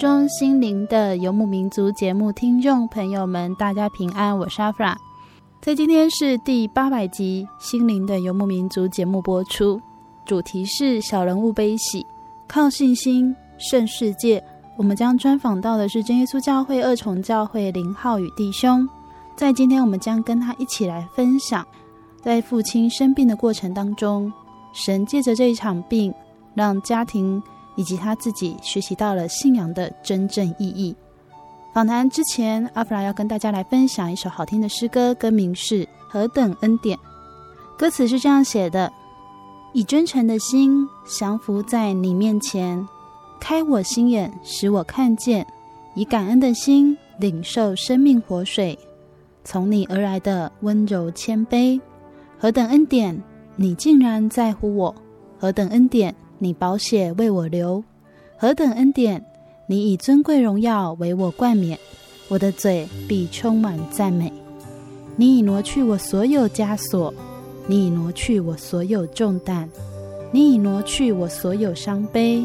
中心灵的游牧民族节目听众朋友们，大家平安，我是阿弗拉。在今天是第八百集《心灵的游牧民族》节目播出，主题是小人物悲喜，靠信心胜世界。我们将专访到的是真耶稣教会二重教会林浩宇弟兄。在今天，我们将跟他一起来分享，在父亲生病的过程当中，神借着这一场病，让家庭。以及他自己学习到了信仰的真正意义。访谈之前，阿弗拉要跟大家来分享一首好听的诗歌，歌名是《何等恩典》。歌词是这样写的：以真诚的心降服在你面前，开我心眼，使我看见；以感恩的心领受生命活水，从你而来的温柔谦卑。何等恩典，你竟然在乎我！何等恩典！你宝血为我流，何等恩典！你以尊贵荣耀为我冠冕，我的嘴必充满赞美。你已挪去我所有枷锁，你已挪去我所有重担，你已挪去我所有伤悲。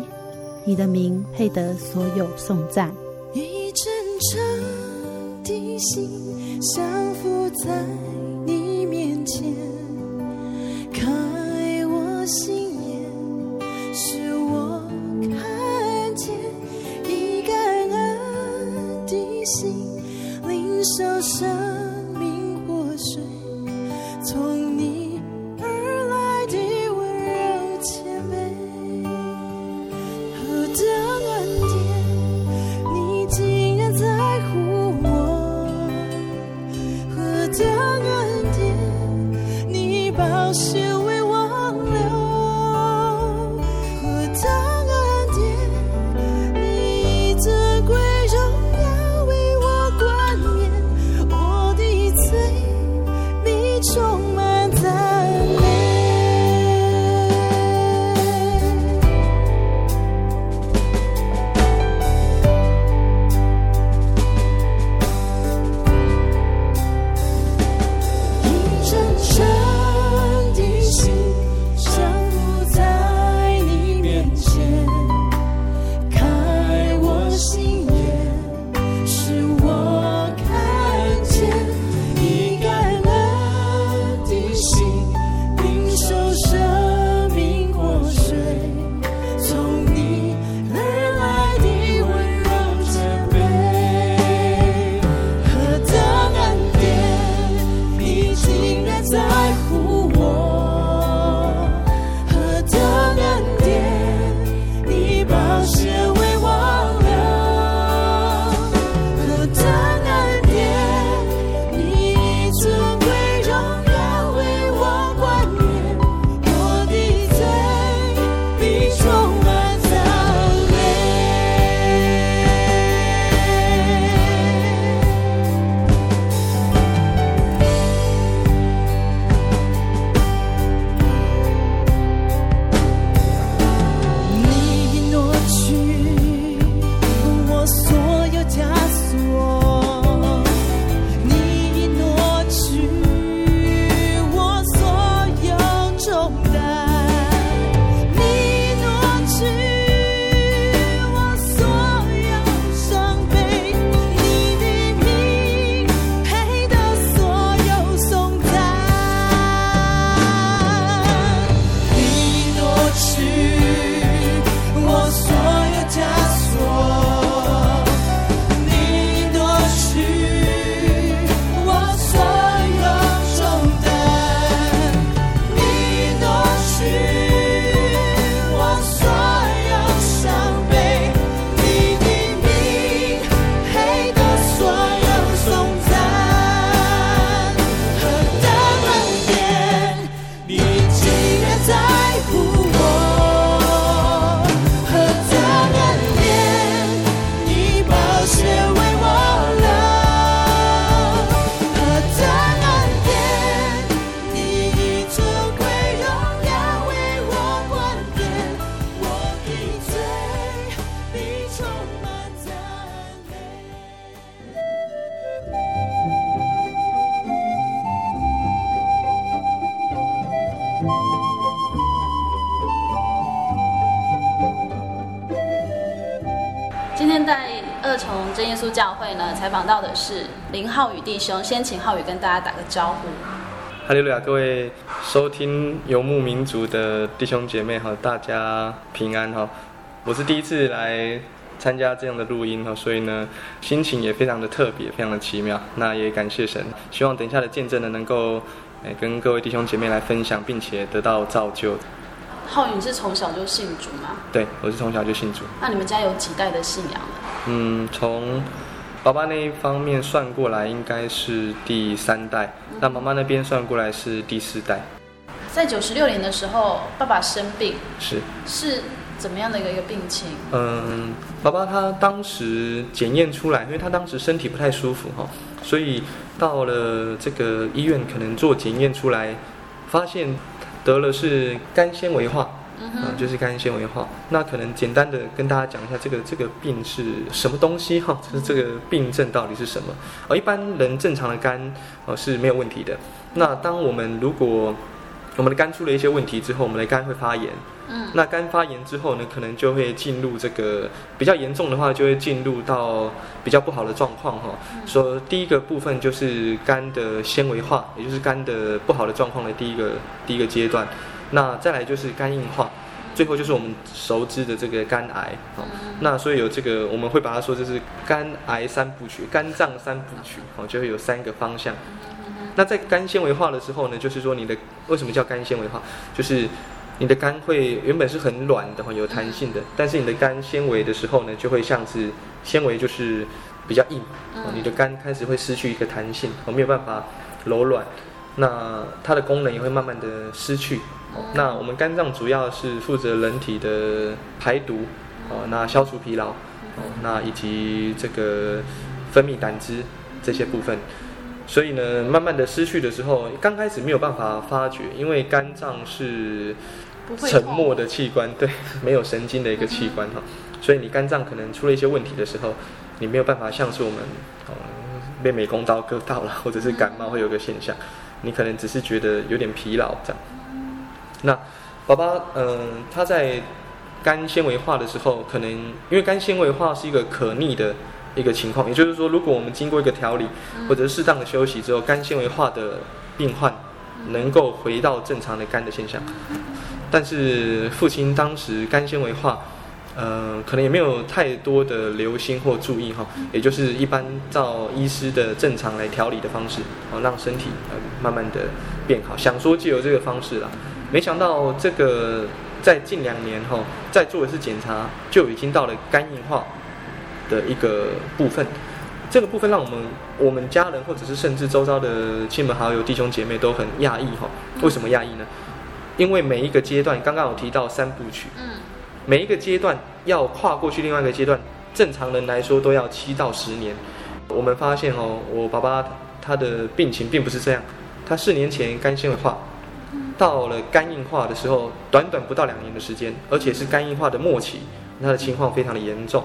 你的名配得所有颂赞。以真诚的心降伏在你面前，开我心。受伤。弟兄，先请浩宇跟大家打个招呼。哈利路亚，各位收听游牧民族的弟兄姐妹哈，大家平安哈。我是第一次来参加这样的录音哈，所以呢，心情也非常的特别，非常的奇妙。那也感谢神，希望等一下的见证呢，能够诶跟各位弟兄姐妹来分享，并且得到造就。浩宇，你是从小就信主吗？对，我是从小就信主。那你们家有几代的信仰呢？嗯，从爸爸那一方面算过来，应该是第三代；嗯、那妈妈那边算过来是第四代。在九十六年的时候，爸爸生病，是是怎么样的一个一个病情？嗯，爸爸他当时检验出来，因为他当时身体不太舒服哈，所以到了这个医院，可能做检验出来，发现。得了是肝纤维化，嗯、呃，就是肝纤维化。那可能简单的跟大家讲一下，这个这个病是什么东西哈？就是这个病症到底是什么？而一般人正常的肝哦、呃、是没有问题的。那当我们如果我们的肝出了一些问题之后，我们的肝会发炎。嗯，那肝发炎之后呢，可能就会进入这个比较严重的话，就会进入到比较不好的状况哈。说第一个部分就是肝的纤维化，也就是肝的不好的状况的第一个第一个阶段。那再来就是肝硬化，最后就是我们熟知的这个肝癌。那所以有这个我们会把它说这是肝癌三部曲，肝脏三部曲哦，就会有三个方向。那在肝纤维化的时候呢，就是说你的为什么叫肝纤维化，就是。你的肝会原本是很软的，有弹性的，但是你的肝纤维的时候呢，就会像是纤维就是比较硬，你的肝开始会失去一个弹性，没有办法柔软，那它的功能也会慢慢的失去。那我们肝脏主要是负责人体的排毒，哦，那消除疲劳，哦，那以及这个分泌胆汁这些部分。所以呢，慢慢的失去的时候，刚开始没有办法发觉，因为肝脏是沉默的器官，对，没有神经的一个器官哈，所以你肝脏可能出了一些问题的时候，你没有办法像是我们哦被美工刀割到了，或者是感冒会有个现象，你可能只是觉得有点疲劳这样。那宝宝，嗯，他在肝纤维化的时候，可能因为肝纤维化是一个可逆的。一个情况，也就是说，如果我们经过一个调理，或者适当的休息之后，肝纤维化的病患能够回到正常的肝的现象。但是父亲当时肝纤维化，呃，可能也没有太多的留心或注意哈，也就是一般照医师的正常来调理的方式，哦，让身体呃慢慢的变好。想说借由这个方式啦，没想到这个在近两年后再做一次检查，就已经到了肝硬化。的一个部分，这个部分让我们我们家人或者是甚至周遭的亲朋好友弟兄姐妹都很讶异哈。为什么讶异呢？因为每一个阶段，刚刚有提到三部曲，嗯，每一个阶段要跨过去另外一个阶段，正常人来说都要七到十年。我们发现哦，我爸爸他的病情并不是这样，他四年前肝纤维化，到了肝硬化的时候，短短不到两年的时间，而且是肝硬化的末期，他的情况非常的严重。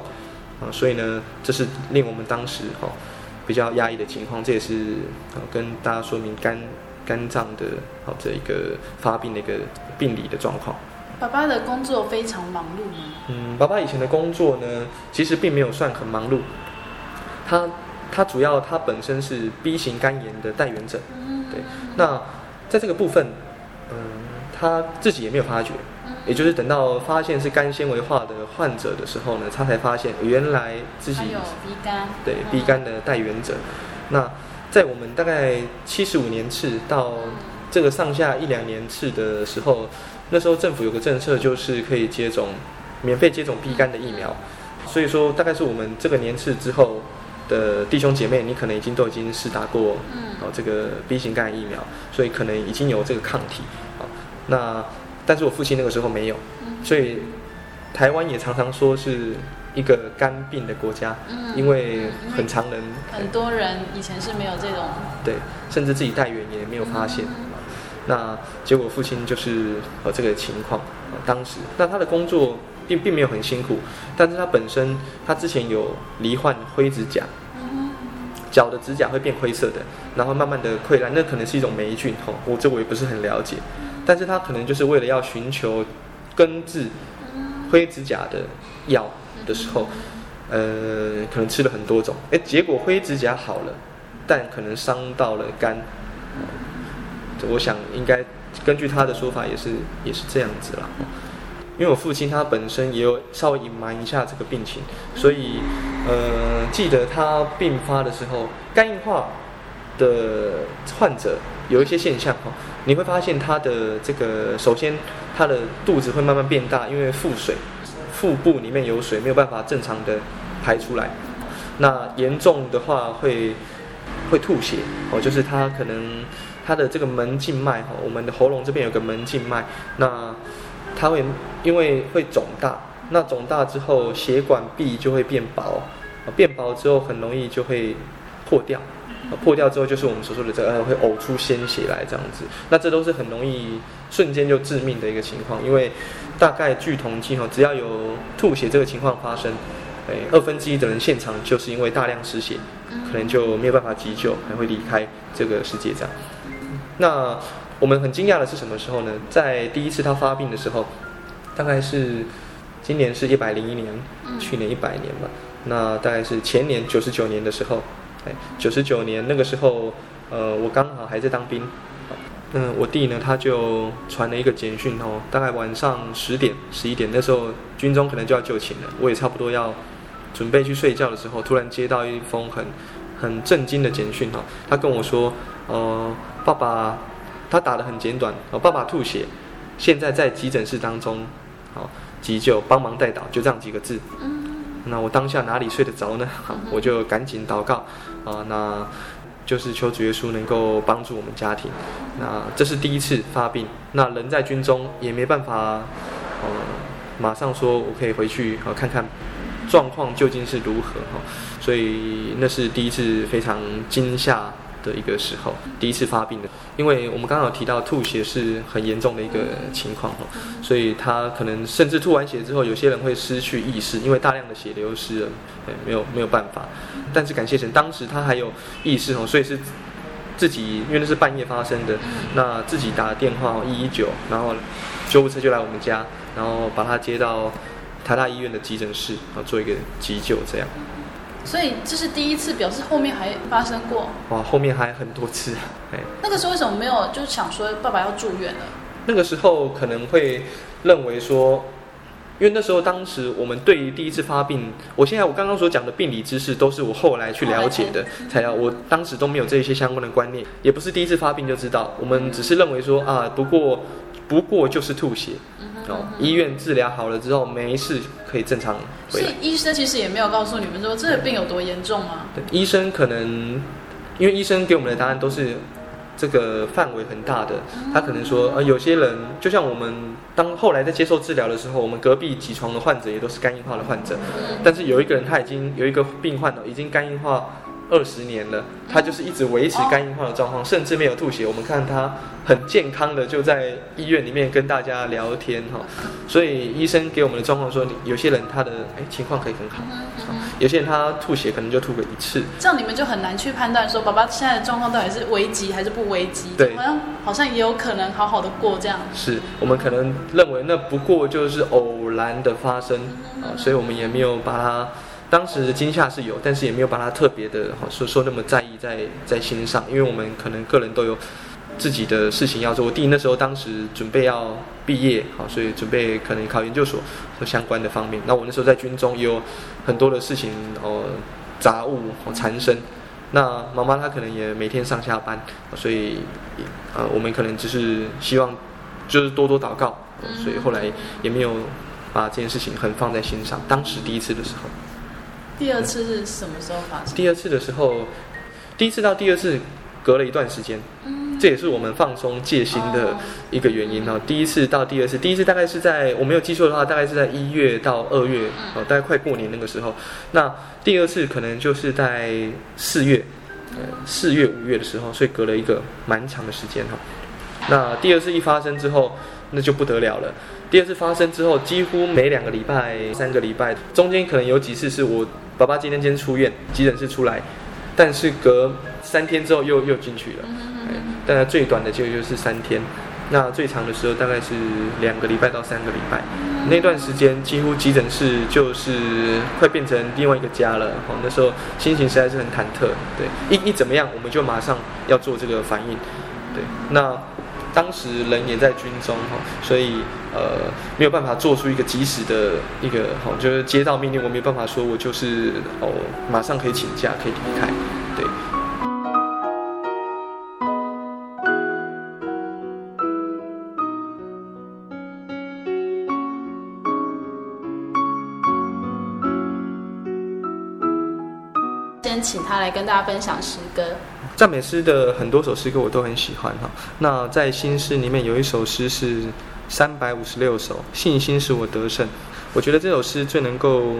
啊，所以呢，这是令我们当时哈、哦、比较压抑的情况，这也是啊跟大家说明肝肝脏的好、哦、这一个发病的一个病理的状况。爸爸的工作非常忙碌吗？嗯，爸爸以前的工作呢，其实并没有算很忙碌。他他主要他本身是 B 型肝炎的带原者，对。那在这个部分，嗯，他自己也没有发觉。也就是等到发现是肝纤维化的患者的时候呢，他才发现原来自己有 B 肝，对 B 肝的带源者。那在我们大概七十五年次到这个上下一两年次的时候，那时候政府有个政策，就是可以接种免费接种 B 肝的疫苗。所以说，大概是我们这个年次之后的弟兄姐妹，你可能已经都已经试打过哦这个 B 型肝炎疫苗，所以可能已经有这个抗体啊。那但是我父亲那个时候没有，所以台湾也常常说是一个肝病的国家，因为很常人很多人以前是没有这种对，甚至自己带原也没有发现。那结果父亲就是呃这个情况，当时那他的工作并并没有很辛苦，但是他本身他之前有罹患灰指甲，脚的指甲会变灰色的，然后慢慢的溃烂，那可能是一种霉菌吼，我这我也不是很了解。但是他可能就是为了要寻求根治灰指甲的药的时候，呃，可能吃了很多种，哎，结果灰指甲好了，但可能伤到了肝。我想应该根据他的说法，也是也是这样子啦。因为我父亲他本身也有稍微隐瞒一下这个病情，所以呃，记得他病发的时候，肝硬化的患者有一些现象哈，你会发现他的这个首先他的肚子会慢慢变大，因为腹水，腹部里面有水，没有办法正常的排出来。那严重的话会会吐血哦，就是他可能他的这个门静脉哈，我们的喉咙这边有个门静脉，那他会因为会肿大，那肿大之后血管壁就会变薄，变薄之后很容易就会破掉，破掉之后就是我们所说的这个会呕出鲜血来这样子，那这都是很容易瞬间就致命的一个情况，因为。大概据统计哈，只要有吐血这个情况发生，哎，二分之一的人现场就是因为大量失血，可能就没有办法急救，还会离开这个世界这样。那我们很惊讶的是什么时候呢？在第一次他发病的时候，大概是今年是一百零一年，去年一百年吧。那大概是前年九十九年的时候，哎，九十九年那个时候，呃，我刚好还在当兵。嗯，我弟呢，他就传了一个简讯哦，大概晚上十点、十一点，那时候军中可能就要就寝了，我也差不多要准备去睡觉的时候，突然接到一封很很震惊的简讯哦，他跟我说，呃，爸爸，他打得很简短哦，爸爸吐血，现在在急诊室当中，好急救，帮忙带导，就这样几个字。那我当下哪里睡得着呢？好，我就赶紧祷告啊，那。就是求主耶稣能够帮助我们家庭。那这是第一次发病，那人在军中也没办法，呃，马上说我可以回去啊看看状况究竟是如何哈。所以那是第一次非常惊吓的一个时候，第一次发病的。因为我们刚好提到吐血是很严重的一个情况哈，所以他可能甚至吐完血之后，有些人会失去意识，因为大量的血流失了，没有没有办法。但是感谢神，当时他还有意识哦，所以是自己，因为那是半夜发生的，那自己打电话一一九，然后救护车就来我们家，然后把他接到台大医院的急诊室，然后做一个急救，这样。所以这是第一次，表示后面还发生过。哇，后面还很多次，哎。那个时候为什么没有就想说爸爸要住院了？那个时候可能会认为说。因为那时候，当时我们对于第一次发病，我现在我刚刚所讲的病理知识，都是我后来去了解的，才要。我当时都没有这些相关的观念，也不是第一次发病就知道。我们只是认为说啊，不过不过就是吐血，哦，医院治疗好了之后没事，可以正常回来。所以医生其实也没有告诉你们说这个病有多严重吗？对，医生可能因为医生给我们的答案都是。这个范围很大的，他可能说，呃，有些人就像我们当后来在接受治疗的时候，我们隔壁几床的患者也都是肝硬化的患者，但是有一个人他已经有一个病患了，已经肝硬化。二十年了，他就是一直维持肝硬化的状况，甚至没有吐血。我们看他很健康的就在医院里面跟大家聊天哈。所以医生给我们的状况说，有些人他的哎情况可以很好，有些人他吐血可能就吐个一次。这样你们就很难去判断说，爸爸现在的状况到底是危急还是不危急？对，好像好像也有可能好好的过这样。是我们可能认为那不过就是偶然的发生啊，所以我们也没有把它。当时的惊吓是有，但是也没有把它特别的哈说说那么在意在在心上，因为我们可能个人都有自己的事情要做。我弟那时候当时准备要毕业，好，所以准备可能考研究所和相关的方面。那我那时候在军中也有很多的事情哦，杂物哦缠身。那妈妈她可能也每天上下班，所以呃我们可能只是希望就是多多祷告，所以后来也没有把这件事情很放在心上。当时第一次的时候。第二次是什么时候发生？第二次的时候，第一次到第二次隔了一段时间，嗯，这也是我们放松戒心的一个原因哦。第一次到第二次，第一次大概是在我没有记错的话，大概是在一月到二月哦，大概快过年那个时候。那第二次可能就是在四月，呃，四月五月的时候，所以隔了一个蛮长的时间哈。那第二次一发生之后，那就不得了了。第二次发生之后，几乎每两个礼拜、三个礼拜，中间可能有几次是我。爸爸今天今天出院，急诊室出来，但是隔三天之后又又进去了，但最短的就就是三天，那最长的时候大概是两个礼拜到三个礼拜，那段时间几乎急诊室就是快变成另外一个家了。哦，那时候心情实在是很忐忑。对，一一怎么样，我们就马上要做这个反应。对，那当时人也在军中哈，所以呃没有办法做出一个及时的一个好，就是接到命令，我没有办法说我就是哦马上可以请假可以离开。对。先请他来跟大家分享诗歌。赞美诗的很多首诗歌我都很喜欢哈。那在新诗里面有一首诗是三百五十六首，信心使我得胜。我觉得这首诗最能够，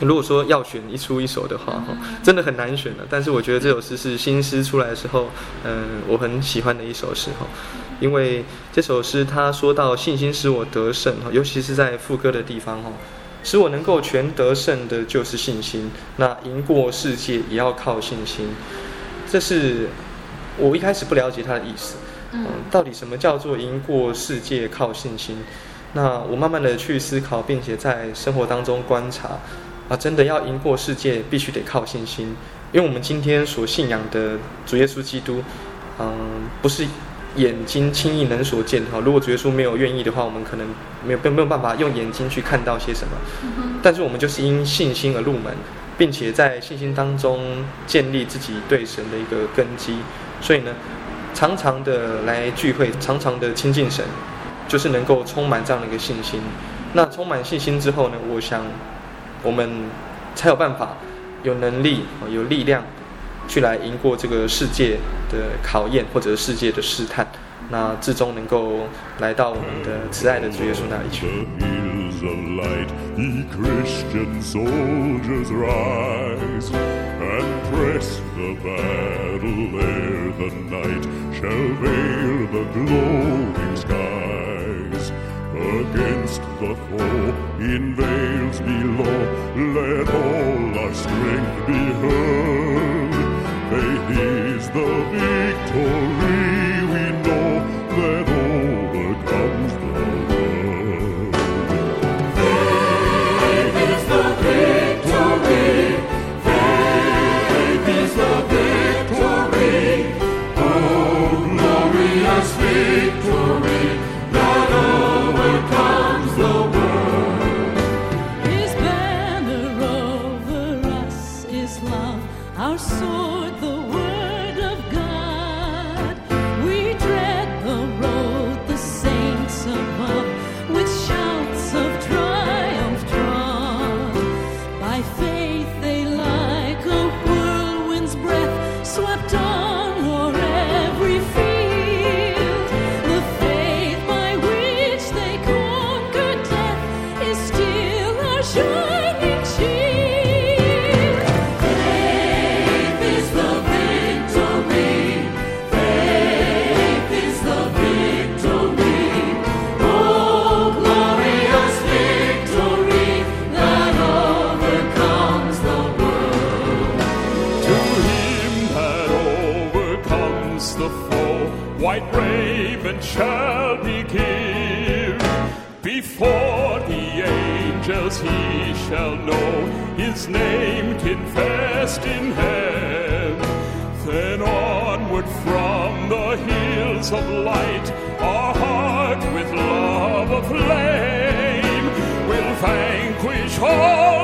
如果说要选一出一首的话哈，真的很难选了。但是我觉得这首诗是新诗出来的时候，嗯，我很喜欢的一首诗哈。因为这首诗他说到信心使我得胜哈，尤其是在副歌的地方哈。使我能够全得胜的，就是信心。那赢过世界也要靠信心。这是我一开始不了解他的意思。嗯，到底什么叫做赢过世界靠信心？那我慢慢的去思考，并且在生活当中观察。啊，真的要赢过世界，必须得靠信心。因为我们今天所信仰的主耶稣基督，嗯，不是。眼睛轻易能所见哈，如果主耶稣没有愿意的话，我们可能没有没有办法用眼睛去看到些什么。但是我们就是因信心而入门，并且在信心当中建立自己对神的一个根基。所以呢，常常的来聚会常常的亲近神就是能够充满这样的一个信心。那充满信心之后呢我想我们才有办法有能力有力量去来赢过这个世界的考验或者世界的试探那至终能够来到我们的慈爱的主耶稣那里去 shall veil the glowing skies. Against the foe in veils below, let all our strength be heard. Faith is the victory we know that overcomes And shall be give. Before the angels he shall know his name confessed in heaven. Then onward from the hills of light, our heart with love aflame will vanquish all.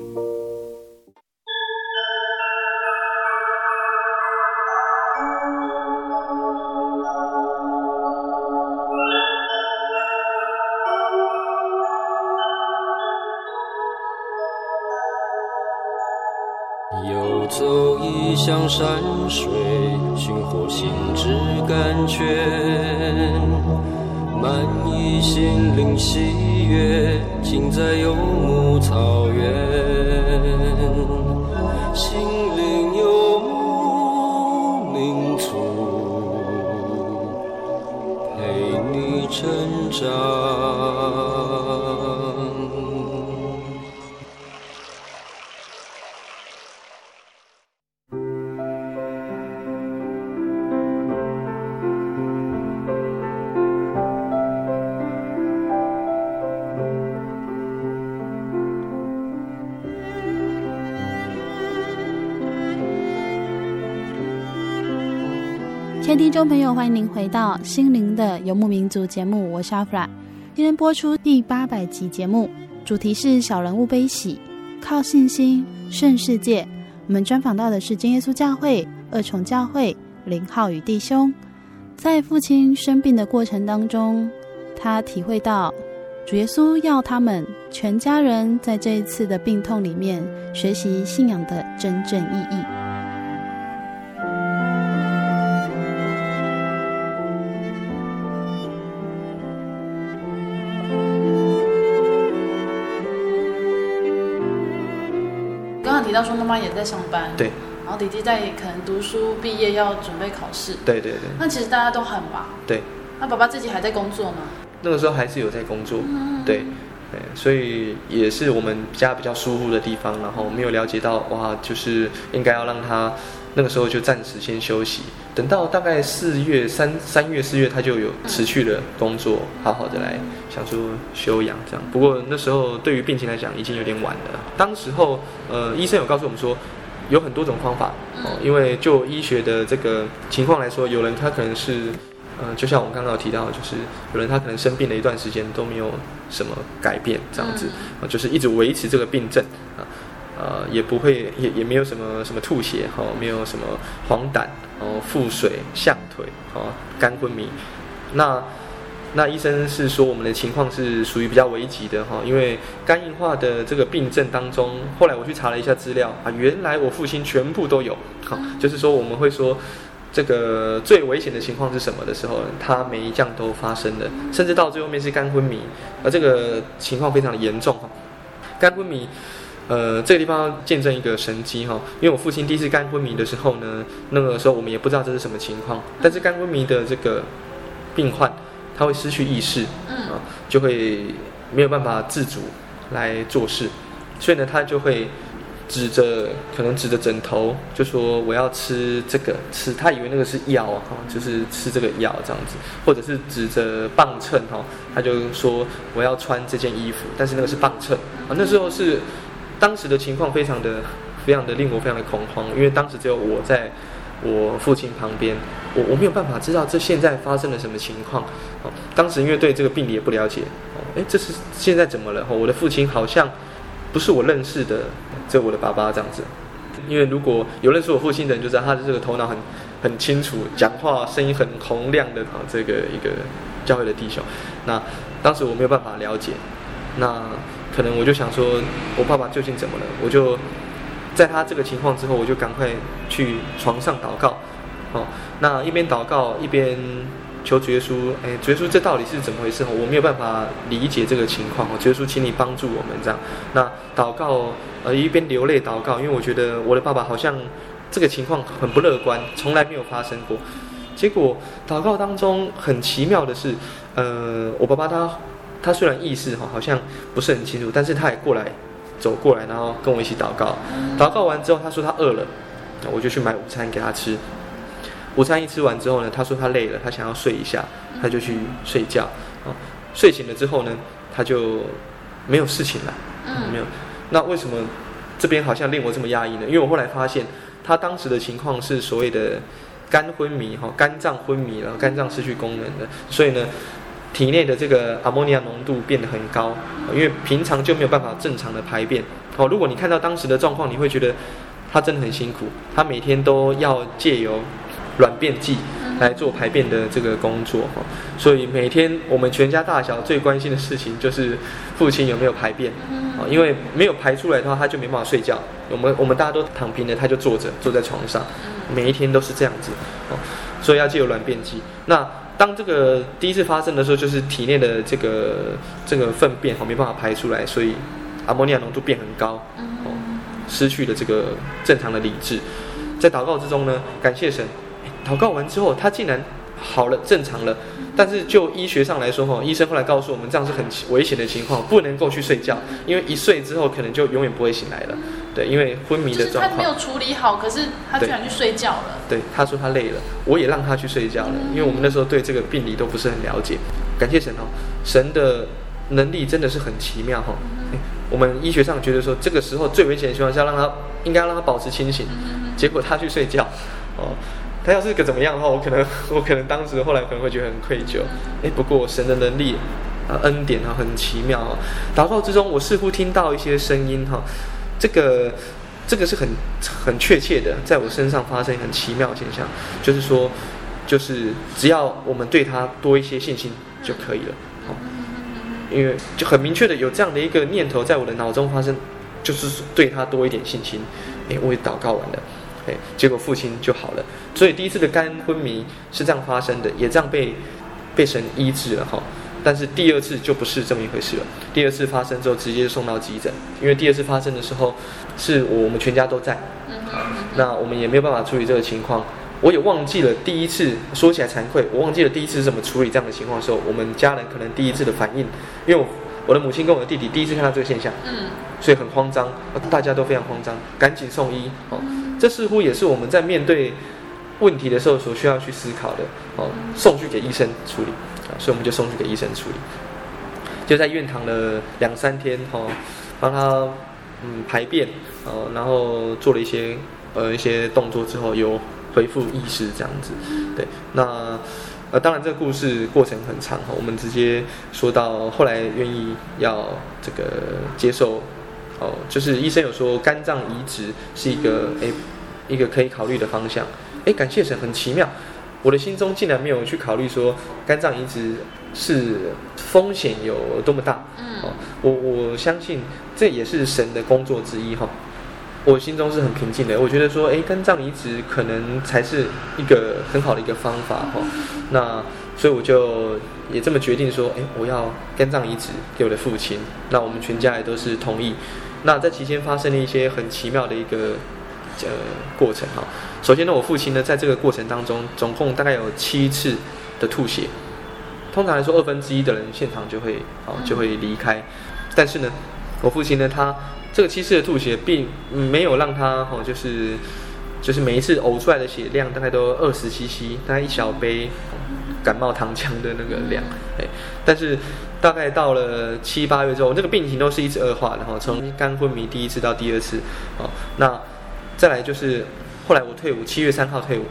山水，寻获心之甘泉，满溢心灵喜悦，尽在游牧草原。心灵游牧民族，陪你成长。听众朋友，欢迎您回到《心灵的游牧民族》节目，我是阿弗拉。今天播出第八百集节目，主题是“小人物悲喜，靠信心胜世界”。我们专访到的是真耶稣教会二重教会林浩宇弟兄。在父亲生病的过程当中，他体会到主耶稣要他们全家人在这一次的病痛里面学习信仰的真正意义。提到说妈妈也在上班，对，然后弟弟在可能读书毕业要准备考试，对对对。那其实大家都很忙，对。那爸爸自己还在工作吗？那个时候还是有在工作，嗯、对，对，所以也是我们家比较疏忽的地方，然后没有了解到哇，就是应该要让他。那个时候就暂时先休息，等到大概四月三三月四月，他就有持续的工作，好好的来想说休养这样。不过那时候对于病情来讲已经有点晚了。当时候呃医生有告诉我们说，有很多种方法哦，因为就医学的这个情况来说，有人他可能是呃就像我们刚刚有提到，就是有人他可能生病了一段时间都没有什么改变这样子，啊就是一直维持这个病症啊。呃，也不会，也也没有什么什么吐血哈、哦，没有什么黄疸哦，腹水、象腿哦，肝昏迷。那那医生是说我们的情况是属于比较危急的哈、哦，因为肝硬化的这个病症当中，后来我去查了一下资料啊，原来我父亲全部都有。好、哦，就是说我们会说这个最危险的情况是什么的时候，他每一项都发生了，甚至到最后面是肝昏迷，而这个情况非常的严重哈，肝昏迷。呃，这个地方要见证一个神迹哈，因为我父亲第一次肝昏迷的时候呢，那个时候我们也不知道这是什么情况，但是肝昏迷的这个病患他会失去意识，啊，就会没有办法自主来做事，所以呢，他就会指着可能指着枕头就说我要吃这个吃，他以为那个是药哈，就是吃这个药这样子，或者是指着磅秤哈，他就说我要穿这件衣服，但是那个是磅秤啊，那时候是。当时的情况非常的、非常的令我非常的恐慌，因为当时只有我在我父亲旁边，我我没有办法知道这现在发生了什么情况。哦，当时因为对这个病理也不了解，哦，哎，这是现在怎么了？哦，我的父亲好像不是我认识的，这我的爸爸这样子。因为如果有认识我父亲的人，就知道他的这个头脑很很清楚，讲话声音很洪亮的啊，这个一个教会的弟兄。那当时我没有办法了解，那。可能我就想说，我爸爸究竟怎么了？我就在他这个情况之后，我就赶快去床上祷告。哦，那一边祷告一边求主耶稣，哎，主耶稣，这到底是怎么回事哦？我没有办法理解这个情况。主耶稣，请你帮助我们这样。那祷告，呃，一边流泪祷告，因为我觉得我的爸爸好像这个情况很不乐观，从来没有发生过。结果祷告当中很奇妙的是，呃，我爸爸他。他虽然意识哈好像不是很清楚，但是他也过来走过来，然后跟我一起祷告。祷告完之后，他说他饿了，我就去买午餐给他吃。午餐一吃完之后呢，他说他累了，他想要睡一下，他就去睡觉。哦，睡醒了之后呢，他就没有事情了。嗯，没有。那为什么这边好像令我这么压抑呢？因为我后来发现，他当时的情况是所谓的肝昏迷，哈，肝脏昏迷然后，肝脏失去功能的，所以呢。体内的这个阿莫尼亚浓度变得很高，因为平常就没有办法正常的排便。哦，如果你看到当时的状况，你会觉得他真的很辛苦，他每天都要借由软便剂来做排便的这个工作。哈，所以每天我们全家大小最关心的事情就是父亲有没有排便。啊，因为没有排出来的话，他就没办法睡觉。我们我们大家都躺平了，他就坐着坐在床上，每一天都是这样子。哦，所以要借由软便剂。那当这个第一次发生的时候，就是体内的这个这个粪便哦没办法排出来，所以阿莫尼亚浓度变很高，哦，失去了这个正常的理智。在祷告之中呢，感谢神，祷告完之后，他竟然好了，正常了。但是就医学上来说，哈，医生后来告诉我们，这样是很危险的情况，不能够去睡觉，因为一睡之后可能就永远不会醒来了。对，因为昏迷的状况。他没有处理好，可是他居然去睡觉了。对，对，他说他累了，我也让他去睡觉了，因为我们那时候对这个病理都不是很了解。感谢神哦，神的能力真的是很奇妙哈。我们医学上觉得说，这个时候最危险的情况下，让他应该让他保持清醒，结果他去睡觉，哦。他要是个怎么样的话，我可能 我可能当时后来可能会觉得很愧疚。哎，不过神的能力啊，恩典啊，很奇妙啊。祷告之中，我似乎听到一些声音哈，这个这个是很很确切的，在我身上发生很奇妙现象，就是说，就是只要我们对他多一些信心就可以了。好，因为就很明确的有这样的一个念头在我的脑中发生，就是对他多一点信心。哎，我也祷告完了。哎，结果父亲就好了，所以第一次的肝昏迷是这样发生的，也这样被被神医治了哈。但是第二次就不是这么一回事了。第二次发生之后，直接送到急诊，因为第二次发生的时候是我们全家都在，那我们也没有办法处理这个情况。我也忘记了第一次，说起来惭愧，我忘记了第一次是怎么处理这样的情况的时候，我们家人可能第一次的反应，因为我，我的母亲跟我的弟弟第一次看到这个现象，嗯，所以很慌张，大家都非常慌张，赶紧送医哦。这似乎也是我们在面对问题的时候所需要去思考的哦，送去给医生处理啊，所以我们就送去给医生处理，就在院躺了两三天哦，帮他嗯排便哦，然后做了一些呃一些动作之后，有恢复意识这样子，对，那呃当然这个故事过程很长哈，我们直接说到后来愿意要这个接受。哦，就是医生有说肝脏移植是一个诶，一个可以考虑的方向。诶，感谢神，很奇妙，我的心中竟然没有去考虑说肝脏移植是风险有多么大。嗯，哦，我我相信这也是神的工作之一哈。我心中是很平静的，我觉得说，诶，肝脏移植可能才是一个很好的一个方法哈。那所以我就也这么决定说，诶，我要肝脏移植给我的父亲。那我们全家也都是同意。那在期间发生了一些很奇妙的一个呃过程哈。首先呢，我父亲呢在这个过程当中，总共大概有七次的吐血。通常来说，二分之一的人现场就会哦就会离开。但是呢，我父亲呢，他这个七次的吐血并没有让他哦，就是就是每一次呕出来的血量大概都二十 CC，大概一小杯感冒糖浆的那个量。哎，但是。大概到了七八月之后，这个病情都是一直恶化的哈，从肝昏迷第一次到第二次，哦，那再来就是后来我退伍，七月三号退伍，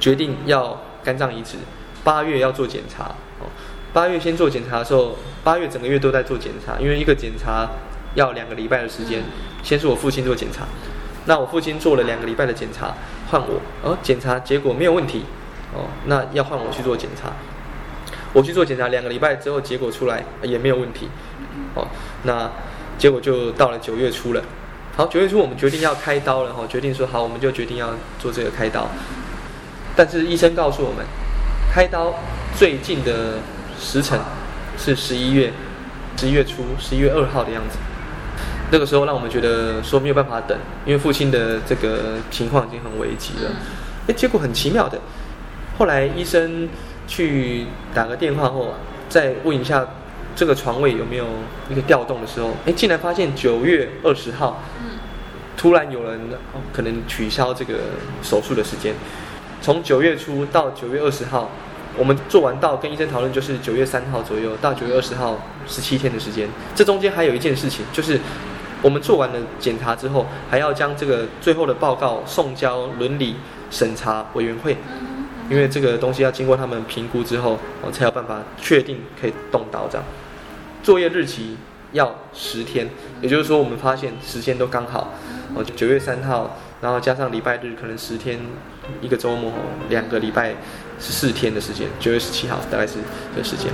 决定要肝脏移植，八月要做检查，哦，八月先做检查的时候，八月整个月都在做检查，因为一个检查要两个礼拜的时间，先是我父亲做检查，那我父亲做了两个礼拜的检查，换我，哦，检查结果没有问题，哦，那要换我去做检查。我去做检查，两个礼拜之后结果出来也没有问题，哦，那结果就到了九月初了。好，九月初我们决定要开刀了，哈，决定说好，我们就决定要做这个开刀。但是医生告诉我们，开刀最近的时辰是十一月，十一月初，十一月二号的样子。那个时候让我们觉得说没有办法等，因为父亲的这个情况已经很危急了。哎，结果很奇妙的，后来医生。去打个电话后，再问一下这个床位有没有一个调动的时候，哎，竟然发现九月二十号，突然有人可能取消这个手术的时间，从九月初到九月二十号，我们做完到跟医生讨论，就是九月三号左右到九月二十号十七天的时间。这中间还有一件事情，就是我们做完了检查之后，还要将这个最后的报告送交伦理审查委员会，因为这个东西要经过他们评估之后，我才有办法确定可以动刀这样。作业日期要十天，也就是说我们发现时间都刚好，哦，九月三号，然后加上礼拜日，可能十天一个周末，两个礼拜十四天的时间，九月十七号大概是这时间。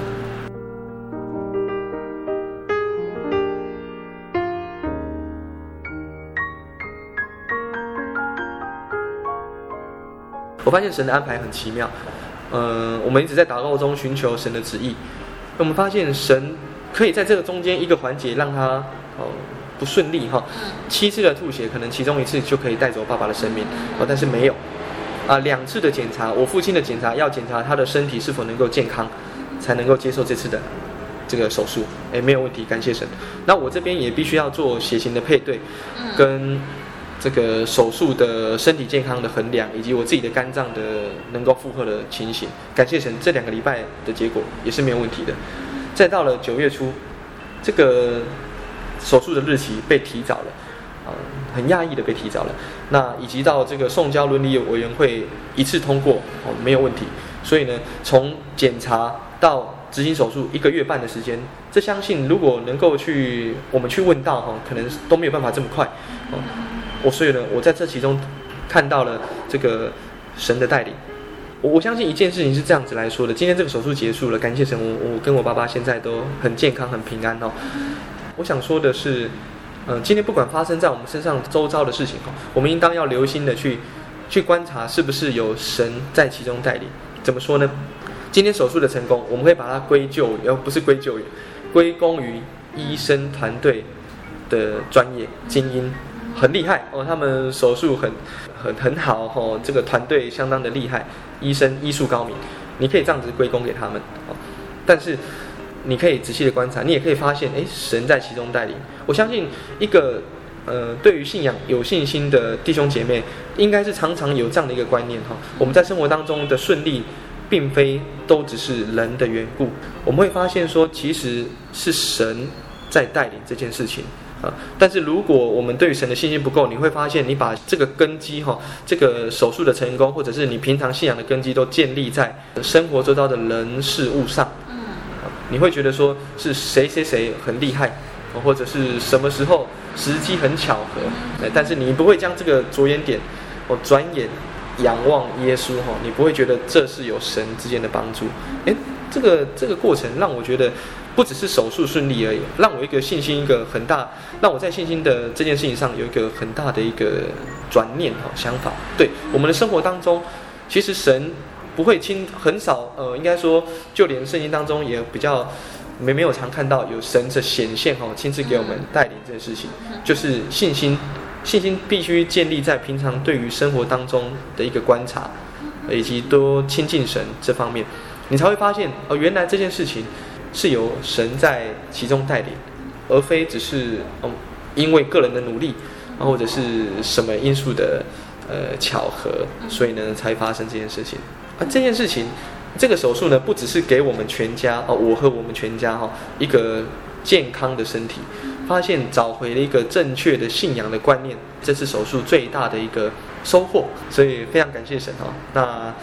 我发现神的安排很奇妙，嗯、我们一直在祷告中寻求神的旨意，我们发现神。可以在这个中间一个环节让他哦不顺利哈，七次的吐血可能其中一次就可以带走爸爸的生命哦，但是没有啊，两次的检查，我父亲的检查要检查他的身体是否能够健康，才能够接受这次的这个手术，哎，没有问题，感谢神。那我这边也必须要做血型的配对，跟这个手术的身体健康的衡量，以及我自己的肝脏的能够负荷的情形，感谢神，这两个礼拜的结果也是没有问题的。再到了九月初，这个手术的日期被提早了，啊，很讶异的被提早了。那以及到这个送交伦理委员会一次通过，哦，没有问题。所以呢，从检查到执行手术一个月半的时间，这相信如果能够去我们去问到哈，可能都没有办法这么快。哦，我所以呢，我在这其中看到了这个神的带领。我相信一件事情是这样子来说的：今天这个手术结束了，感谢神，我我跟我爸爸现在都很健康、很平安哦。我想说的是，嗯、今天不管发生在我们身上周遭的事情哦，我们应当要留心的去去观察，是不是有神在其中带领。怎么说呢？今天手术的成功，我们会把它归咎，而不是归咎于归功于医生团队的专业精英，很厉害哦，他们手术很很很好哦，这个团队相当的厉害。医生医术高明，你可以这样子归功给他们哦，但是你可以仔细的观察，你也可以发现，诶，神在其中带领。我相信一个呃，对于信仰有信心的弟兄姐妹，应该是常常有这样的一个观念哈。我们在生活当中的顺利，并非都只是人的缘故，我们会发现说，其实是神在带领这件事情。但是如果我们对于神的信心不够，你会发现你把这个根基哈，这个手术的成功，或者是你平常信仰的根基，都建立在生活周遭的人事物上。嗯，你会觉得说是谁谁谁很厉害，或者是什么时候时机很巧合，但是你不会将这个着眼点，我转眼仰望耶稣哈，你不会觉得这是有神之间的帮助。诶，这个这个过程让我觉得。不只是手术顺利而已，让我一个信心一个很大，让我在信心的这件事情上有一个很大的一个转念哈想法。对我们的生活当中，其实神不会亲很少呃，应该说就连圣经当中也比较没没有常看到有神的显现哈，亲自给我们带领这件事情，就是信心，信心必须建立在平常对于生活当中的一个观察，以及多亲近神这方面，你才会发现哦，原来这件事情。是由神在其中带领，而非只是嗯，因为个人的努力，或者是什么因素的呃巧合，所以呢才发生这件事情。啊，这件事情，这个手术呢，不只是给我们全家哦，我和我们全家哈一个健康的身体，发现找回了一个正确的信仰的观念，这是手术最大的一个收获。所以非常感谢神哈。那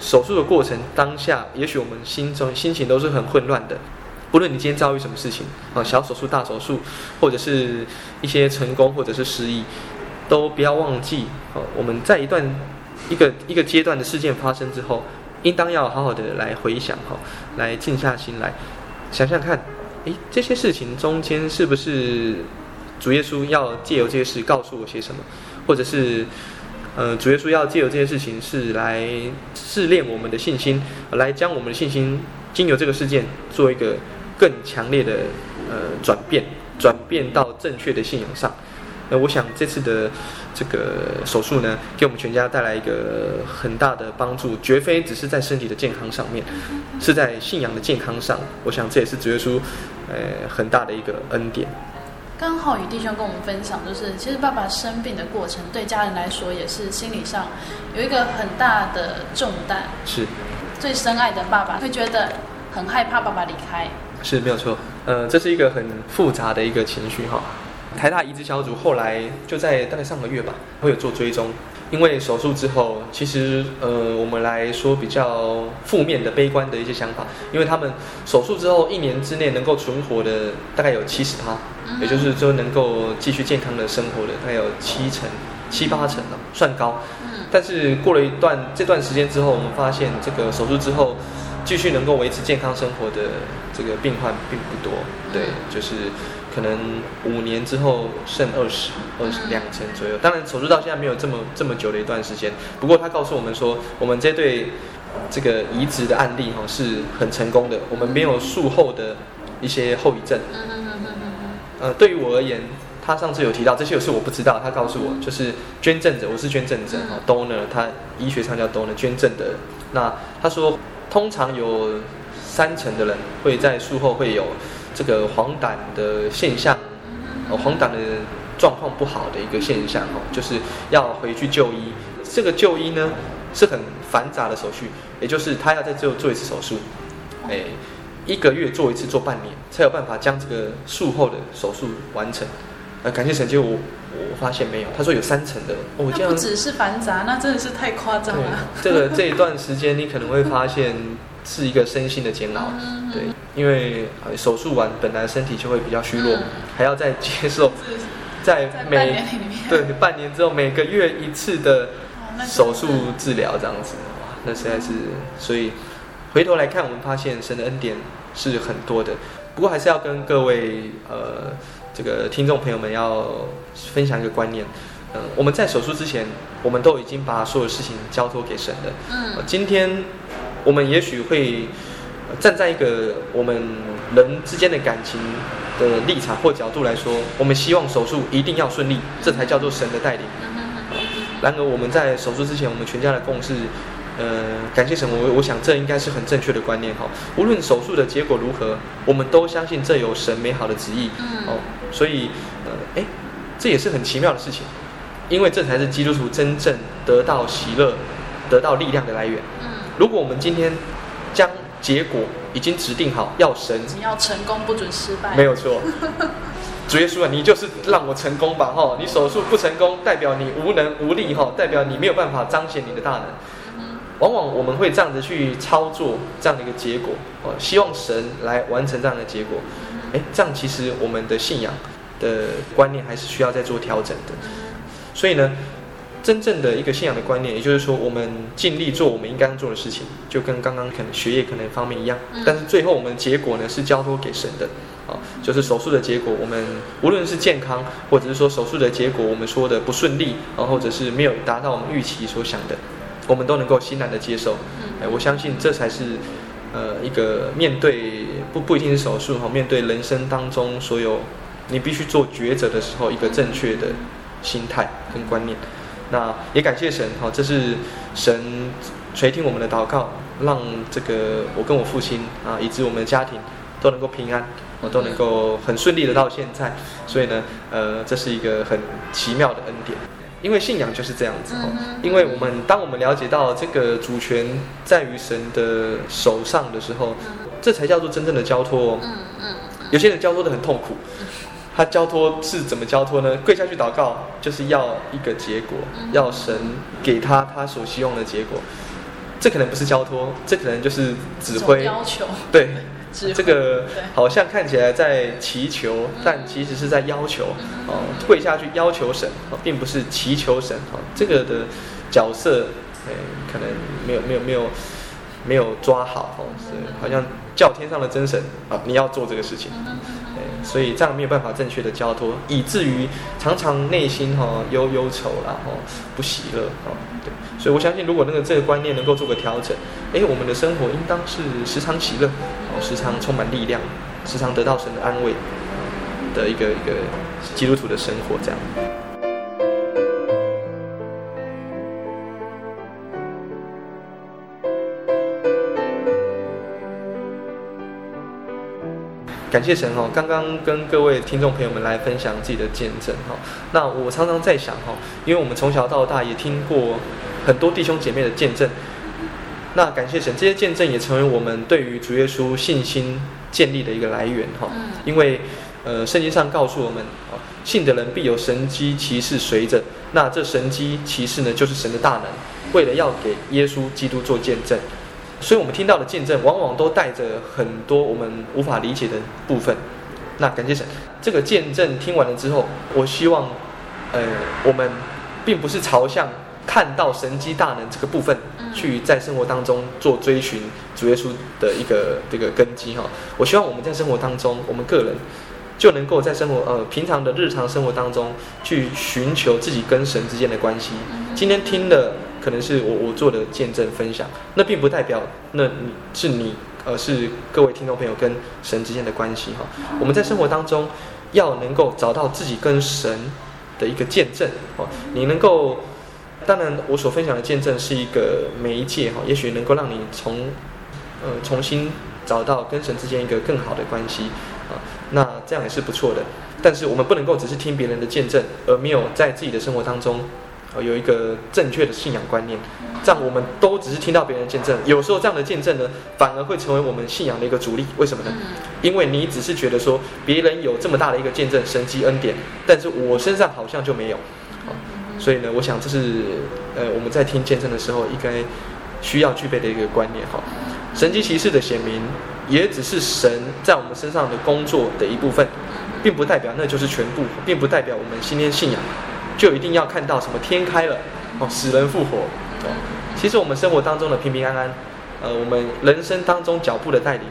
手术的过程当下，也许我们心中心情都是很混乱的。不论你今天遭遇什么事情啊，小手术、大手术，或者是一些成功，或者是失意，都不要忘记啊。我们在一段一个一个阶段的事件发生之后，应当要好好的来回想哈，来静下心来想想看，诶，这些事情中间是不是主耶稣要借由这些事告诉我些什么，或者是呃，主耶稣要借由这些事情是来试炼我们的信心，来将我们的信心经由这个事件做一个。更强烈的呃转变，转变到正确的信仰上。那我想这次的这个手术呢，给我们全家带来一个很大的帮助，绝非只是在身体的健康上面，是在信仰的健康上。我想这也是主耶稣呃很大的一个恩典。刚好与弟兄跟我们分享，就是其实爸爸生病的过程，对家人来说也是心理上有一个很大的重担。是，最深爱的爸爸会觉得很害怕爸爸离开。是没有错，呃，这是一个很复杂的一个情绪哈。台大移植小组后来就在大概上个月吧，会有做追踪。因为手术之后，其实呃，我们来说比较负面的、悲观的一些想法，因为他们手术之后一年之内能够存活的大概有七十趴，也就是说能够继续健康的生活的大概有七成、七八成了，算高。但是过了一段这段时间之后，我们发现这个手术之后继续能够维持健康生活的这个病患并不多，对，就是。可能五年之后剩二十二十两成左右，当然手术到现在没有这么这么久的一段时间。不过他告诉我们说，我们这对这个移植的案例哈是很成功的，我们没有术后的一些后遗症。呃，对于我而言，他上次有提到这些有事我不知道，他告诉我就是捐赠者，我是捐赠者哈，donor，他医学上叫 donor，捐赠的。那他说，通常有三成的人会在术后会有。这个黄疸的现象，呃，黄疸的状况不好的一个现象哦，就是要回去就医。这个就医呢是很繁杂的手续，也就是他要在最后做一次手术，哎，一个月做一次，做半年才有办法将这个术后的手术完成。呃，感谢神，结果我我发现没有，他说有三层的，哦，这样不只是繁杂，那真的是太夸张了。这个这一段时间你可能会发现。是一个身心的煎熬，对，因为手术完本来身体就会比较虚弱，还要再接受，在每对半年之后每个月一次的手术治疗这样子，哇，那实在是，所以回头来看，我们发现神的恩典是很多的。不过还是要跟各位呃这个听众朋友们要分享一个观念，嗯，我们在手术之前，我们都已经把所有事情交托给神了，嗯，今天。我们也许会站在一个我们人之间的感情的立场或角度来说，我们希望手术一定要顺利，这才叫做神的带领。然而我们在手术之前，我们全家的共识，呃，感谢神，我我想这应该是很正确的观念哈。无论手术的结果如何，我们都相信这有神美好的旨意。哦，所以呃，诶，这也是很奇妙的事情，因为这才是基督徒真正得到喜乐、得到力量的来源。如果我们今天将结果已经指定好，要神，你要成功不准失败，没有错。主耶稣啊，你就是让我成功吧，哈！你手术不成功，代表你无能无力，哈，代表你没有办法彰显你的大能。往往我们会这样子去操作这样的一个结果，哦，希望神来完成这样的结果。诶，这样其实我们的信仰的观念还是需要再做调整的。所以呢。真正的一个信仰的观念，也就是说，我们尽力做我们应该做的事情，就跟刚刚可能学业可能方面一样。但是最后我们的结果呢，是交托给神的，啊，就是手术的结果，我们无论是健康，或者是说手术的结果，我们说的不顺利，啊，或者是没有达到我们预期所想的，我们都能够欣然的接受。哎，我相信这才是，呃，一个面对不不一定是手术哈，面对人生当中所有你必须做抉择的时候，一个正确的心态跟观念。那也感谢神，哈，这是神垂听我们的祷告，让这个我跟我父亲啊，以及我们的家庭都能够平安，我都能够很顺利的到现在。所以呢，呃，这是一个很奇妙的恩典，因为信仰就是这样子，哦，因为我们当我们了解到这个主权在于神的手上的时候，这才叫做真正的交托。有些人交托的很痛苦。他交托是怎么交托呢？跪下去祷告，就是要一个结果，要神给他他所希望的结果。这可能不是交托，这可能就是指挥。要求。对，这个好像看起来在祈求，但其实是在要求。哦，跪下去要求神，哦并不是祈求神。哦，这个的角色，哎，可能没有没有没有没有抓好。哦，是好像叫天上的真神啊，你要做这个事情。所以这样没有办法正确的交托，以至于常常内心哈、忧忧愁啦，哈、不喜乐、哦、对，所以我相信如果那个这个观念能够做个调整，哎，我们的生活应当是时常喜乐，哦时常充满力量，时常得到神的安慰的一个一个基督徒的生活这样。感谢神哈，刚刚跟各位听众朋友们来分享自己的见证哈。那我常常在想哈，因为我们从小到大也听过很多弟兄姐妹的见证。那感谢神，这些见证也成为我们对于主耶稣信心建立的一个来源哈。因为呃，圣经上告诉我们啊，信的人必有神机骑士随着。那这神机骑士呢，就是神的大能，为了要给耶稣基督做见证。所以我们听到的见证，往往都带着很多我们无法理解的部分。那感谢神，这个见证听完了之后，我希望，呃，我们并不是朝向看到神机大能这个部分，去在生活当中做追寻主耶稣的一个这个根基哈。我希望我们在生活当中，我们个人就能够在生活呃平常的日常生活当中，去寻求自己跟神之间的关系。今天听的。可能是我我做的见证分享，那并不代表那你是你，而是各位听众朋友跟神之间的关系哈。我们在生活当中要能够找到自己跟神的一个见证哦。你能够，当然我所分享的见证是一个媒介哈，也许能够让你从呃重新找到跟神之间一个更好的关系啊。那这样也是不错的。但是我们不能够只是听别人的见证，而没有在自己的生活当中。呃，有一个正确的信仰观念，这样我们都只是听到别人的见证，有时候这样的见证呢，反而会成为我们信仰的一个阻力。为什么呢？因为你只是觉得说别人有这么大的一个见证，神迹恩典，但是我身上好像就没有。所以呢，我想这是呃我们在听见证的时候应该需要具备的一个观念哈。神迹奇事的显明，也只是神在我们身上的工作的一部分，并不代表那就是全部，并不代表我们今天信仰。就一定要看到什么天开了哦，死人复活哦。其实我们生活当中的平平安安，呃，我们人生当中脚步的带领，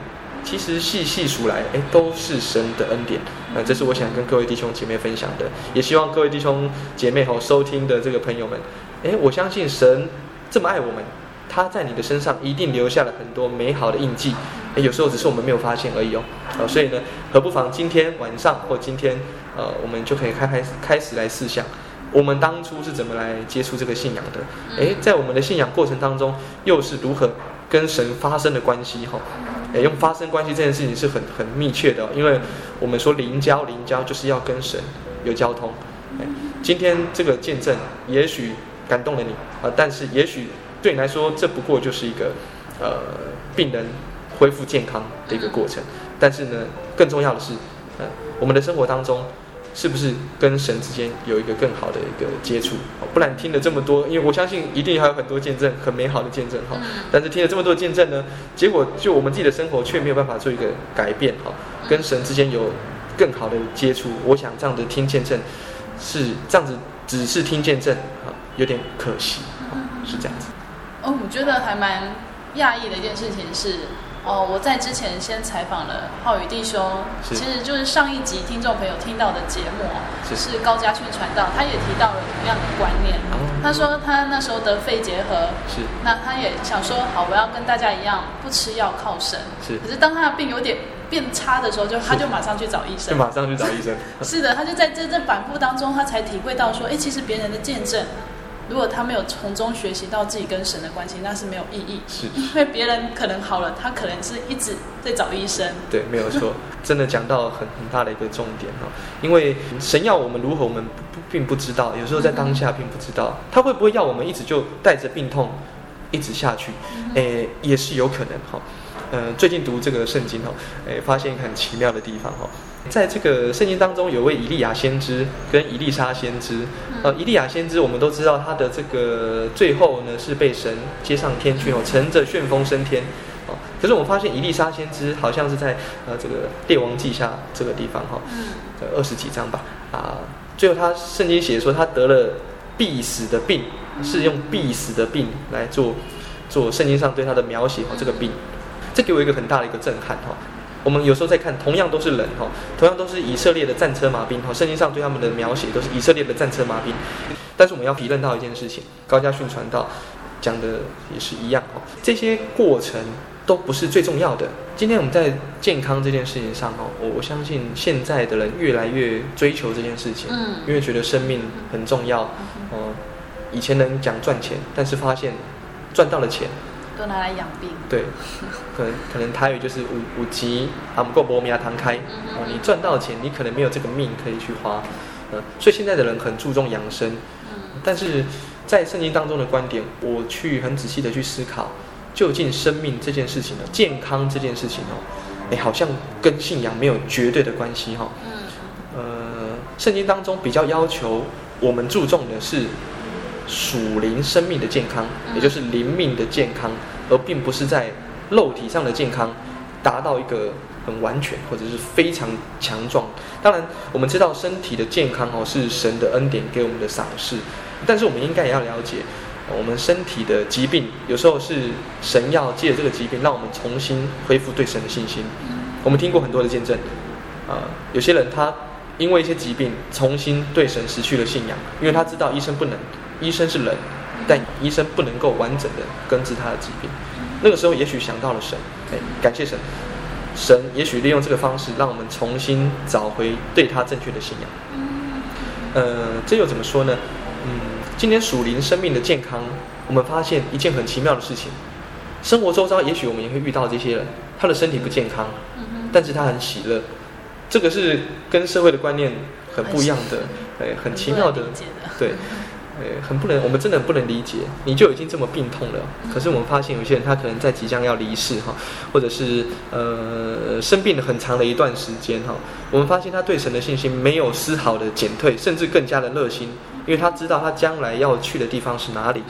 其实细细数来，哎，都是神的恩典。那这是我想跟各位弟兄姐妹分享的，也希望各位弟兄姐妹和收听的这个朋友们，哎，我相信神这么爱我们，他在你的身上一定留下了很多美好的印记。哎，有时候只是我们没有发现而已哦。哦，所以呢，何不妨今天晚上或今天，呃，我们就可以开开开始来试想。我们当初是怎么来接触这个信仰的？诶，在我们的信仰过程当中，又是如何跟神发生的关系？哈，诶，用发生关系这件事情是很很密切的，因为我们说灵交灵交就是要跟神有交通。诶，今天这个见证也许感动了你啊，但是也许对你来说，这不过就是一个呃病人恢复健康的一个过程。但是呢，更重要的是，呃，我们的生活当中。是不是跟神之间有一个更好的一个接触？不然听了这么多，因为我相信一定还有很多见证，很美好的见证哈。但是听了这么多见证呢，结果就我们自己的生活却没有办法做一个改变哈，跟神之间有更好的接触。我想这样的听见证是这样子，只是听见证啊，有点可惜，是这样子。哦，我觉得还蛮讶异的一件事情是。哦，我在之前先采访了浩宇弟兄，其实就是上一集听众朋友听到的节目，是，是高家训传道，他也提到了同样的观念。哦、他说他那时候得肺结核，是，那他也想说，好，我要跟大家一样，不吃药靠神。是，可是当他的病有点变差的时候，就他就马上去找医生，就马上去找医生。是的，他就在这这反复当中，他才体会到说，哎，其实别人的见证。如果他没有从中学习到自己跟神的关系，那是没有意义。是，因为别人可能好了，他可能是一直在找医生。对，没有错，真的讲到很很大的一个重点哈。因为神要我们如何，我们并不知道。有时候在当下并不知道，他会不会要我们一直就带着病痛一直下去？诶，也是有可能哈。呃，最近读这个圣经哈，诶，发现一个很奇妙的地方哈。在这个圣经当中，有位以利亚先知跟以利沙先知。呃，以利亚先知我们都知道，他的这个最后呢是被神接上天去哦，乘着旋风升天。哦，可是我们发现以利沙先知好像是在呃这个列王记下这个地方哈，二十几章吧。啊，最后他圣经写说他得了必死的病，是用必死的病来做做圣经上对他的描写哦，这个病。这给我一个很大的一个震撼哈。我们有时候在看，同样都是人哈，同样都是以色列的战车马兵哈。圣经上对他们的描写都是以色列的战车马兵，但是我们要体认到一件事情，高家训传道讲的也是一样哈。这些过程都不是最重要的。今天我们在健康这件事情上哦，我我相信现在的人越来越追求这件事情，嗯，因为觉得生命很重要哦。以前人讲赚钱，但是发现赚到了钱。都拿来养病。对，可能可能台语就是五五级啊，不够伯米亚堂开哦，你赚到钱，你可能没有这个命可以去花，嗯，所以现在的人很注重养生，但是在圣经当中的观点，我去很仔细的去思考，究竟生命这件事情呢，健康这件事情哦，哎，好像跟信仰没有绝对的关系哈，呃，圣经当中比较要求我们注重的是。属灵生命的健康，也就是灵命的健康，而并不是在肉体上的健康达到一个很完全或者是非常强壮。当然，我们知道身体的健康哦是神的恩典给我们的赏赐，但是我们应该也要了解，我们身体的疾病有时候是神要借这个疾病让我们重新恢复对神的信心。我们听过很多的见证，啊，有些人他因为一些疾病重新对神失去了信仰，因为他知道医生不能。医生是人，但医生不能够完整的根治他的疾病。那个时候，也许想到了神，哎，感谢神，神也许利用这个方式，让我们重新找回对他正确的信仰。呃，这又怎么说呢？嗯，今天属灵生命的健康，我们发现一件很奇妙的事情：生活周遭，也许我们也会遇到这些人，他的身体不健康，但是他很喜乐。这个是跟社会的观念很不一样的，哎，很奇妙的，对。呃，很不能，我们真的很不能理解，你就已经这么病痛了，可是我们发现有些人他可能在即将要离世哈，或者是呃生病了很长的一段时间哈，我们发现他对神的信心没有丝毫的减退，甚至更加的热心，因为他知道他将来要去的地方是哪里，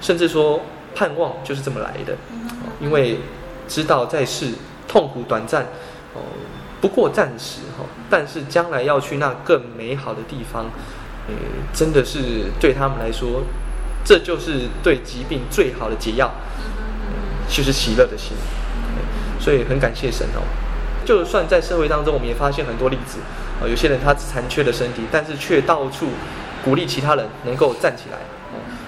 甚至说盼望就是这么来的，因为知道在世痛苦短暂哦，不过暂时哈，但是将来要去那更美好的地方。嗯，真的是对他们来说，这就是对疾病最好的解药，就是喜乐的心。所以很感谢神哦。就算在社会当中，我们也发现很多例子啊，有些人他残缺的身体，但是却到处鼓励其他人能够站起来。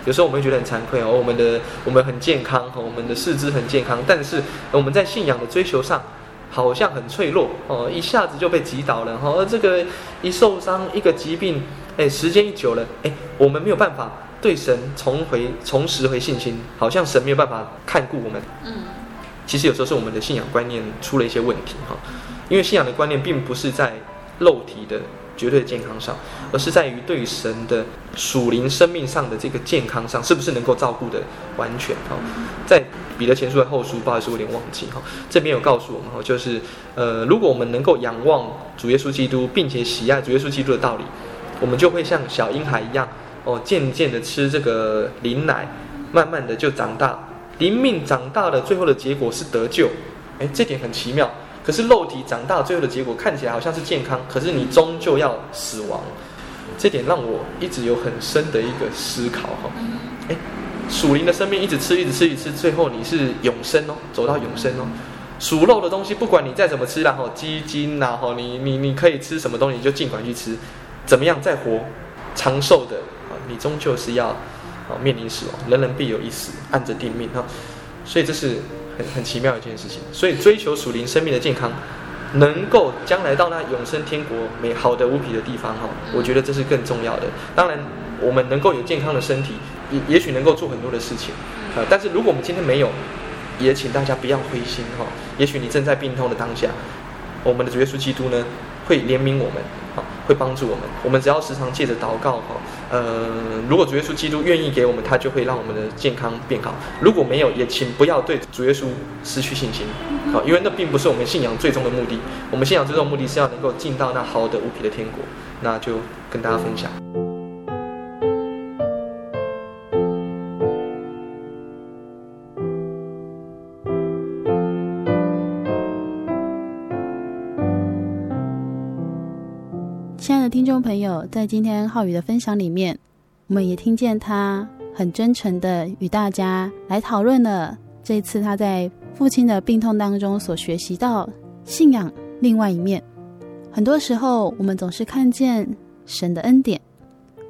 有时候我们会觉得很惭愧哦，我们的我们很健康，我们的四肢很健康，但是我们在信仰的追求上。好像很脆弱哦，一下子就被击倒了哈。而这个一受伤，一个疾病，哎，时间一久了，哎，我们没有办法对神重回、重拾回信心，好像神没有办法看顾我们。嗯，其实有时候是我们的信仰观念出了一些问题哈，因为信仰的观念并不是在肉体的绝对的健康上，而是在于对神的属灵生命上的这个健康上，是不是能够照顾的完全哈？在彼得前书的后书，不好意思，我有点忘记哈。这边有告诉我们哈，就是呃，如果我们能够仰望主耶稣基督，并且喜爱主耶稣基督的道理，我们就会像小婴孩一样哦，渐渐的吃这个灵奶，慢慢的就长大，灵命长大的最后的结果是得救。哎，这点很奇妙。可是肉体长大最后的结果看起来好像是健康，可是你终究要死亡，这点让我一直有很深的一个思考哈。哎，属灵的生命一直吃，一直吃，一直吃，最后你是永生哦，走到永生哦。属肉的东西，不管你再怎么吃，然后鸡精呐，哈，你你你可以吃什么东西，就尽管去吃，怎么样再活长寿的啊，你终究是要啊面临死亡，人人必有一死，按着定命哈。所以这是。很很奇妙的一件事情，所以追求属灵生命的健康，能够将来到那永生天国美好的无比的地方哈，我觉得这是更重要的。当然，我们能够有健康的身体，也也许能够做很多的事情，啊，但是如果我们今天没有，也请大家不要灰心哈。也许你正在病痛的当下，我们的主耶稣基督呢，会怜悯我们，啊，会帮助我们。我们只要时常借着祷告，哈，呃，如果主耶稣基督愿意给我们，他就会让我们的健康变好。如果没有，也请不要对主耶稣失去信心，好，因为那并不是我们信仰最终的目的。我们信仰最终的目的是要能够进到那好的无比的天国。那就跟大家分享。听众朋友，在今天浩宇的分享里面，我们也听见他很真诚的与大家来讨论了这次他在父亲的病痛当中所学习到信仰另外一面。很多时候，我们总是看见神的恩典；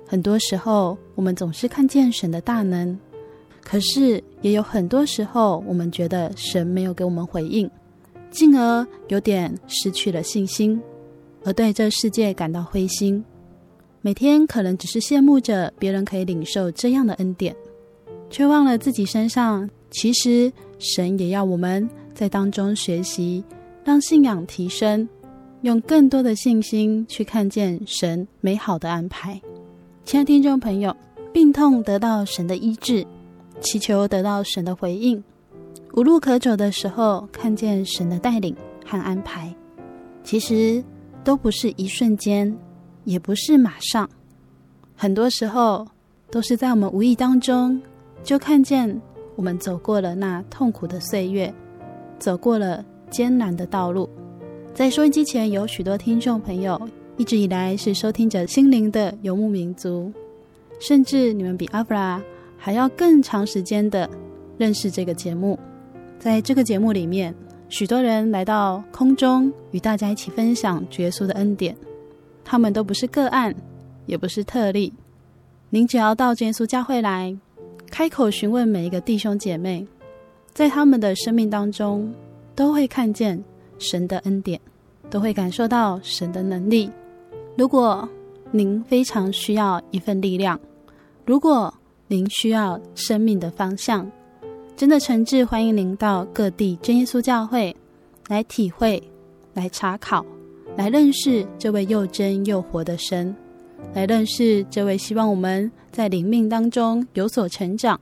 很多时候，我们总是看见神的大能。可是，也有很多时候，我们觉得神没有给我们回应，进而有点失去了信心。而对这世界感到灰心，每天可能只是羡慕着别人可以领受这样的恩典，却忘了自己身上其实神也要我们在当中学习，让信仰提升，用更多的信心去看见神美好的安排。亲爱的听众朋友，病痛得到神的医治，祈求得到神的回应，无路可走的时候，看见神的带领和安排，其实都不是一瞬间，也不是马上，很多时候都是在我们无意当中就看见我们走过了那痛苦的岁月，走过了艰难的道路。在收音机前有许多听众朋友，一直以来是收听着心灵的游牧民族，甚至你们比阿弗拉还要更长时间的认识这个节目。在这个节目里面，许多人来到空中与大家一起分享耶稣的恩典。他们都不是个案，也不是特例。您只要到耶稣教会来，开口询问每一个弟兄姐妹，在他们的生命当中，都会看见神的恩典，都会感受到神的能力。如果您非常需要一份力量，如果您需要生命的方向，真的诚挚欢迎您到各地真耶稣教会来体会，来查考。来认识这位又真又活的神，来认识这位希望我们在灵命当中有所成长，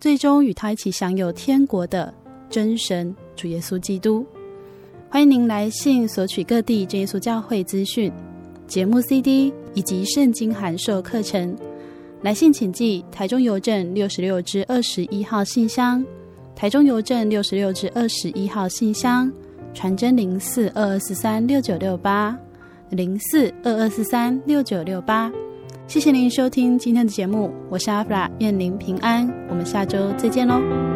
最终与他一起享有天国的真神主耶稣基督。欢迎您来信索取各地真耶稣教会资讯、节目 CD 以及圣经函授课程。来信请寄台中邮政六十六至二十一号信箱，台中邮政六十六至二十一号信箱。传真零四二二四三六九六八，零四二二四三六九六八。谢谢您收听今天的节目，我是阿弗拉，愿您平安，我们下周再见喽。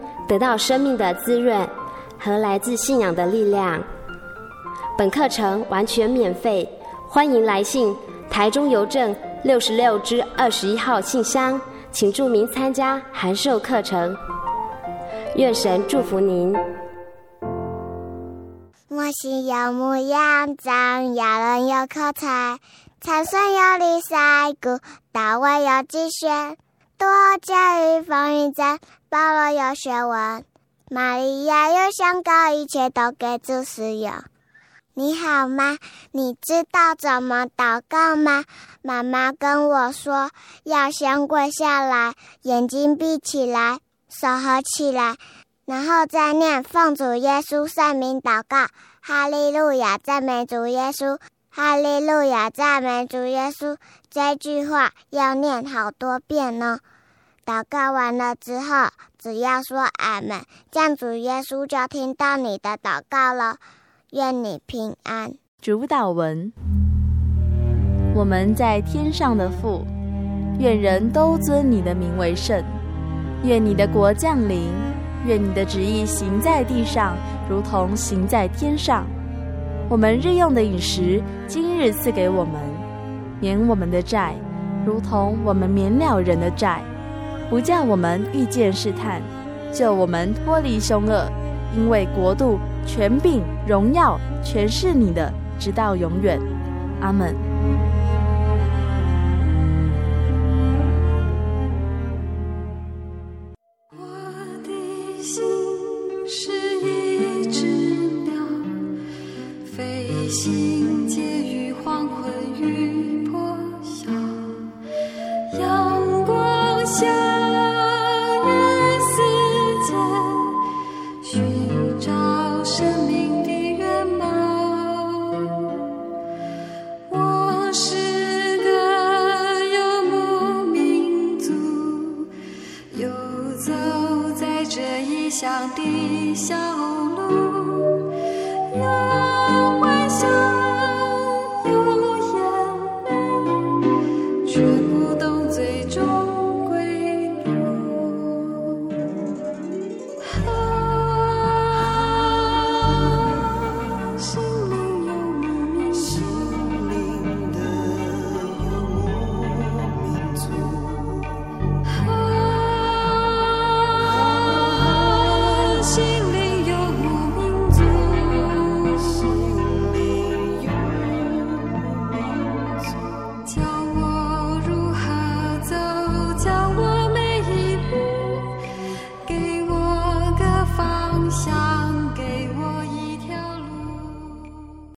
得到生命的滋润和来自信仰的力量。本课程完全免费，欢迎来信台中邮政六十六支二十一号信箱，请注明参加函授课程。愿神祝福您。我心有牧羊，长要人有口才，参孙有李赛古，大卫有机学，多加与风云战。保罗有学问，玛利亚有香膏，一切都给主使用。你好吗？你知道怎么祷告吗？妈妈跟我说，要先跪下来，眼睛闭起来，手合起来，然后再念奉主耶稣圣名祷告。哈利路亚，赞美主耶稣！哈利路亚，赞美主耶稣！这句话要念好多遍呢。祷告完了之后，只要说阿门，这样主耶稣就听到你的祷告了。愿你平安。主祷文：我们在天上的父，愿人都尊你的名为圣。愿你的国降临。愿你的旨意行在地上，如同行在天上。我们日用的饮食，今日赐给我们，免我们的债，如同我们免了人的债。不叫我们遇见试探，救我们脱离凶恶，因为国度、权柄、荣耀，全是你的，直到永远。阿门。